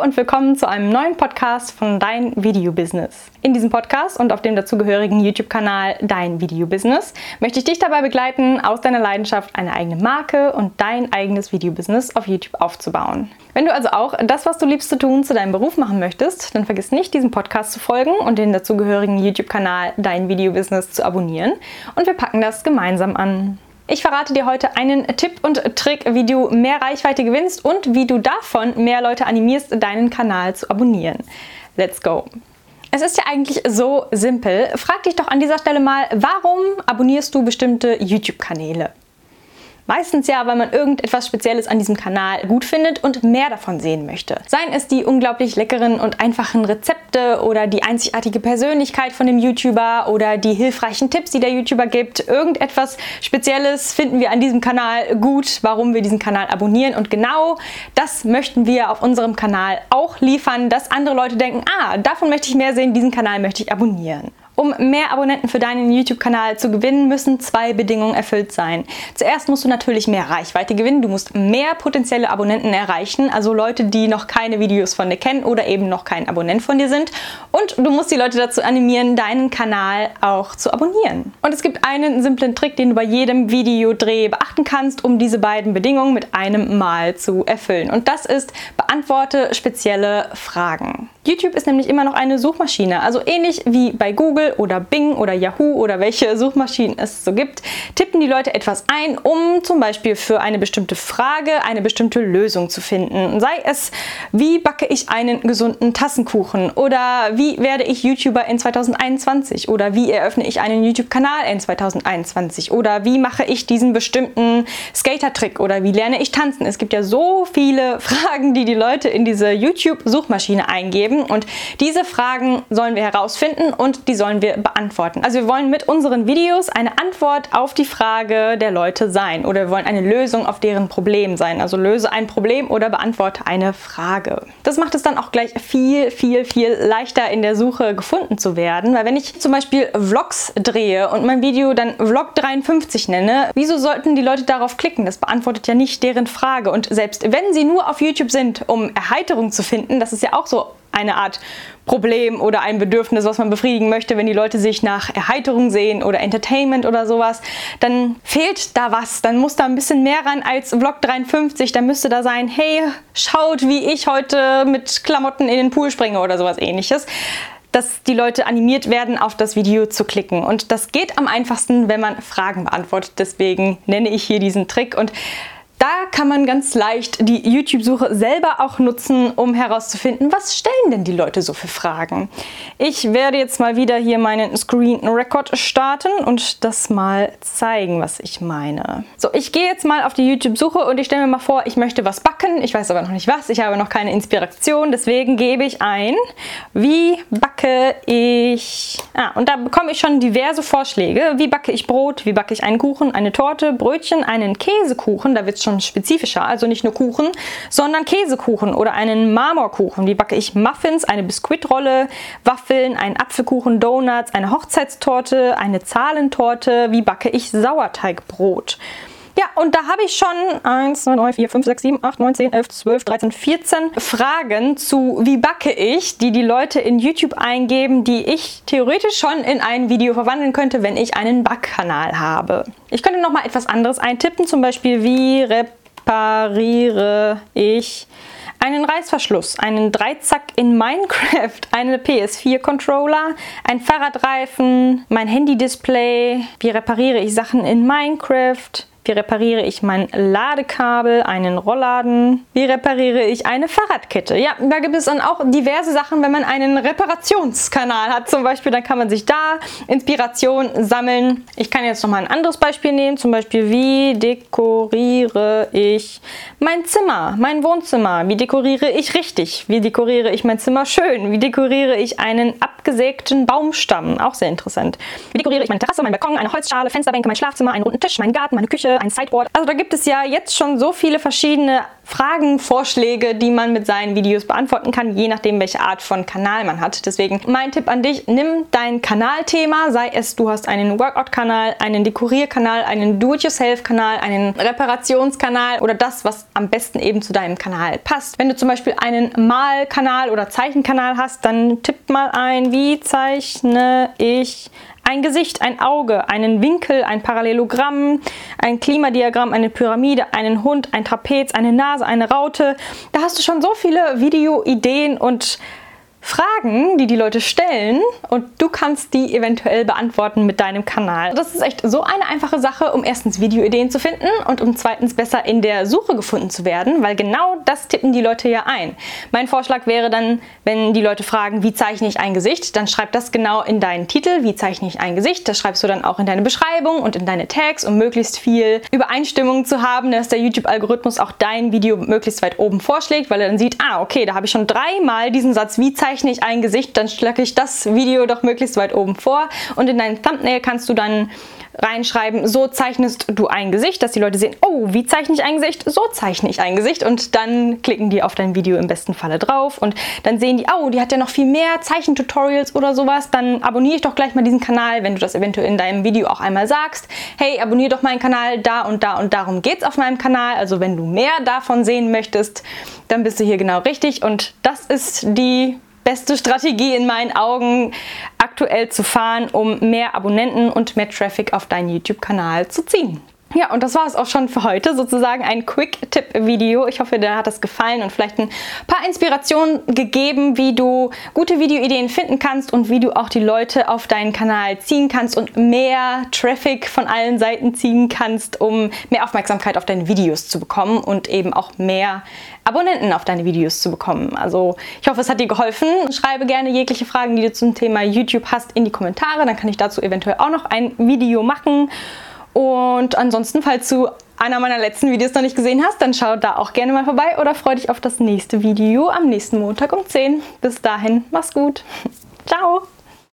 und willkommen zu einem neuen Podcast von Dein Video Business. In diesem Podcast und auf dem dazugehörigen YouTube-Kanal Dein Video Business möchte ich dich dabei begleiten, aus deiner Leidenschaft eine eigene Marke und dein eigenes Video-Business auf YouTube aufzubauen. Wenn du also auch das, was du liebst zu tun, zu deinem Beruf machen möchtest, dann vergiss nicht, diesem Podcast zu folgen und den dazugehörigen YouTube-Kanal Dein Video Business zu abonnieren und wir packen das gemeinsam an. Ich verrate dir heute einen Tipp und Trick, wie du mehr Reichweite gewinnst und wie du davon mehr Leute animierst, deinen Kanal zu abonnieren. Let's go! Es ist ja eigentlich so simpel. Frag dich doch an dieser Stelle mal, warum abonnierst du bestimmte YouTube-Kanäle? Meistens ja, weil man irgendetwas Spezielles an diesem Kanal gut findet und mehr davon sehen möchte. Seien es die unglaublich leckeren und einfachen Rezepte oder die einzigartige Persönlichkeit von dem YouTuber oder die hilfreichen Tipps, die der YouTuber gibt. Irgendetwas Spezielles finden wir an diesem Kanal gut, warum wir diesen Kanal abonnieren. Und genau das möchten wir auf unserem Kanal auch liefern, dass andere Leute denken, ah, davon möchte ich mehr sehen, diesen Kanal möchte ich abonnieren. Um mehr Abonnenten für deinen YouTube-Kanal zu gewinnen, müssen zwei Bedingungen erfüllt sein. Zuerst musst du natürlich mehr Reichweite gewinnen. Du musst mehr potenzielle Abonnenten erreichen, also Leute, die noch keine Videos von dir kennen oder eben noch kein Abonnent von dir sind. Und du musst die Leute dazu animieren, deinen Kanal auch zu abonnieren. Und es gibt einen simplen Trick, den du bei jedem Videodreh beachten kannst, um diese beiden Bedingungen mit einem Mal zu erfüllen. Und das ist, beantworte spezielle Fragen. YouTube ist nämlich immer noch eine Suchmaschine, also ähnlich wie bei Google oder Bing oder Yahoo oder welche Suchmaschinen es so gibt, tippen die Leute etwas ein, um zum Beispiel für eine bestimmte Frage eine bestimmte Lösung zu finden. Sei es, wie backe ich einen gesunden Tassenkuchen? Oder wie werde ich YouTuber in 2021 oder wie eröffne ich einen YouTube-Kanal in 2021 oder wie mache ich diesen bestimmten Skater-Trick? Oder wie lerne ich tanzen. Es gibt ja so viele Fragen, die die Leute in diese YouTube-Suchmaschine eingeben geben. Und diese Fragen sollen wir herausfinden und die sollen wir beantworten. Also wir wollen mit unseren Videos eine Antwort auf die Frage der Leute sein oder wir wollen eine Lösung auf deren Problem sein. Also löse ein Problem oder beantworte eine Frage. Das macht es dann auch gleich viel, viel, viel leichter in der Suche gefunden zu werden. Weil wenn ich zum Beispiel Vlogs drehe und mein Video dann Vlog 53 nenne, wieso sollten die Leute darauf klicken? Das beantwortet ja nicht deren Frage. Und selbst wenn sie nur auf YouTube sind, um Erheiterung zu finden, das ist ja auch so eine Art Problem oder ein Bedürfnis, was man befriedigen möchte, wenn die Leute sich nach Erheiterung sehen oder Entertainment oder sowas, dann fehlt da was. Dann muss da ein bisschen mehr ran als Vlog 53. Dann müsste da sein, hey, schaut, wie ich heute mit Klamotten in den Pool springe oder sowas ähnliches dass die Leute animiert werden, auf das Video zu klicken. Und das geht am einfachsten, wenn man Fragen beantwortet. Deswegen nenne ich hier diesen Trick. Und da kann man ganz leicht die YouTube-Suche selber auch nutzen, um herauszufinden, was stellen denn die Leute so für Fragen. Ich werde jetzt mal wieder hier meinen Screen Record starten und das mal zeigen, was ich meine. So, ich gehe jetzt mal auf die YouTube-Suche und ich stelle mir mal vor, ich möchte was backen. Ich weiß aber noch nicht was. Ich habe noch keine Inspiration. Deswegen gebe ich ein, wie backe ich... Ah, und da bekomme ich schon diverse Vorschläge. Wie backe ich Brot? Wie backe ich einen Kuchen, eine Torte, Brötchen, einen Käsekuchen? Da wird es schon schon spezifischer, also nicht nur Kuchen, sondern Käsekuchen oder einen Marmorkuchen. Wie backe ich Muffins, eine Biskuitrolle, Waffeln, einen Apfelkuchen, Donuts, eine Hochzeitstorte, eine Zahlentorte. Wie backe ich Sauerteigbrot? Ja, und da habe ich schon 1, 2, 3, 4, 5, 6, 7, 8, 9, 10, 11, 12, 13, 14 Fragen zu wie backe ich, die die Leute in YouTube eingeben, die ich theoretisch schon in ein Video verwandeln könnte, wenn ich einen Backkanal habe. Ich könnte noch mal etwas anderes eintippen, zum Beispiel wie repariere ich einen Reißverschluss, einen Dreizack in Minecraft, eine PS4-Controller, ein Fahrradreifen, mein Handy-Display, wie repariere ich Sachen in Minecraft, wie repariere ich mein Ladekabel, einen Rollladen? Wie repariere ich eine Fahrradkette? Ja, da gibt es dann auch diverse Sachen, wenn man einen Reparationskanal hat. Zum Beispiel, dann kann man sich da Inspiration sammeln. Ich kann jetzt noch mal ein anderes Beispiel nehmen. Zum Beispiel, wie dekoriere ich mein Zimmer, mein Wohnzimmer? Wie dekoriere ich richtig? Wie dekoriere ich mein Zimmer schön? Wie dekoriere ich einen abgesägten Baumstamm? Auch sehr interessant. Wie dekoriere ich meine Terrasse, mein Balkon, eine Holzschale, Fensterbänke, mein Schlafzimmer, einen runden Tisch, meinen Garten, meine Küche? Ein Sideboard. Also da gibt es ja jetzt schon so viele verschiedene Fragen, Vorschläge, die man mit seinen Videos beantworten kann, je nachdem, welche Art von Kanal man hat. Deswegen mein Tipp an dich, nimm dein Kanalthema, sei es du hast einen Workout-Kanal, einen Dekorierkanal, einen Do-it-yourself-Kanal, einen Reparationskanal oder das, was am besten eben zu deinem Kanal passt. Wenn du zum Beispiel einen Malkanal oder Zeichenkanal hast, dann tipp mal ein, wie zeichne ich ein Gesicht, ein Auge, einen Winkel, ein Parallelogramm, ein Klimadiagramm, eine Pyramide, einen Hund, ein Trapez, eine Nase, eine Raute. Da hast du schon so viele Videoideen und Fragen, die die Leute stellen und du kannst die eventuell beantworten mit deinem Kanal. Das ist echt so eine einfache Sache, um erstens Videoideen zu finden und um zweitens besser in der Suche gefunden zu werden, weil genau das tippen die Leute ja ein. Mein Vorschlag wäre dann, wenn die Leute fragen, wie zeichne ich ein Gesicht, dann schreib das genau in deinen Titel, wie zeichne ich ein Gesicht. Das schreibst du dann auch in deine Beschreibung und in deine Tags, um möglichst viel Übereinstimmung zu haben, dass der YouTube-Algorithmus auch dein Video möglichst weit oben vorschlägt, weil er dann sieht, ah, okay, da habe ich schon dreimal diesen Satz, wie zeichne zeichne ich ein Gesicht, dann schlage ich das Video doch möglichst weit oben vor. Und in dein Thumbnail kannst du dann reinschreiben, so zeichnest du ein Gesicht, dass die Leute sehen, oh, wie zeichne ich ein Gesicht? So zeichne ich ein Gesicht. Und dann klicken die auf dein Video im besten Falle drauf. Und dann sehen die, oh, die hat ja noch viel mehr Zeichentutorials oder sowas, dann abonniere ich doch gleich mal diesen Kanal, wenn du das eventuell in deinem Video auch einmal sagst, hey, abonniere doch meinen Kanal, da und da und darum geht es auf meinem Kanal, also wenn du mehr davon sehen möchtest, dann bist du hier genau richtig. Und das ist die beste Strategie in meinen Augen, aktuell zu fahren, um mehr Abonnenten und mehr Traffic auf deinen YouTube-Kanal zu ziehen. Ja, und das war es auch schon für heute. Sozusagen ein Quick-Tipp-Video. Ich hoffe, dir hat das gefallen und vielleicht ein paar Inspirationen gegeben, wie du gute Videoideen finden kannst und wie du auch die Leute auf deinen Kanal ziehen kannst und mehr Traffic von allen Seiten ziehen kannst, um mehr Aufmerksamkeit auf deine Videos zu bekommen und eben auch mehr Abonnenten auf deine Videos zu bekommen. Also ich hoffe, es hat dir geholfen. Schreibe gerne jegliche Fragen, die du zum Thema YouTube hast, in die Kommentare. Dann kann ich dazu eventuell auch noch ein Video machen. Und ansonsten, falls du einer meiner letzten Videos noch nicht gesehen hast, dann schau da auch gerne mal vorbei oder freu dich auf das nächste Video am nächsten Montag um 10. Bis dahin, mach's gut. Ciao!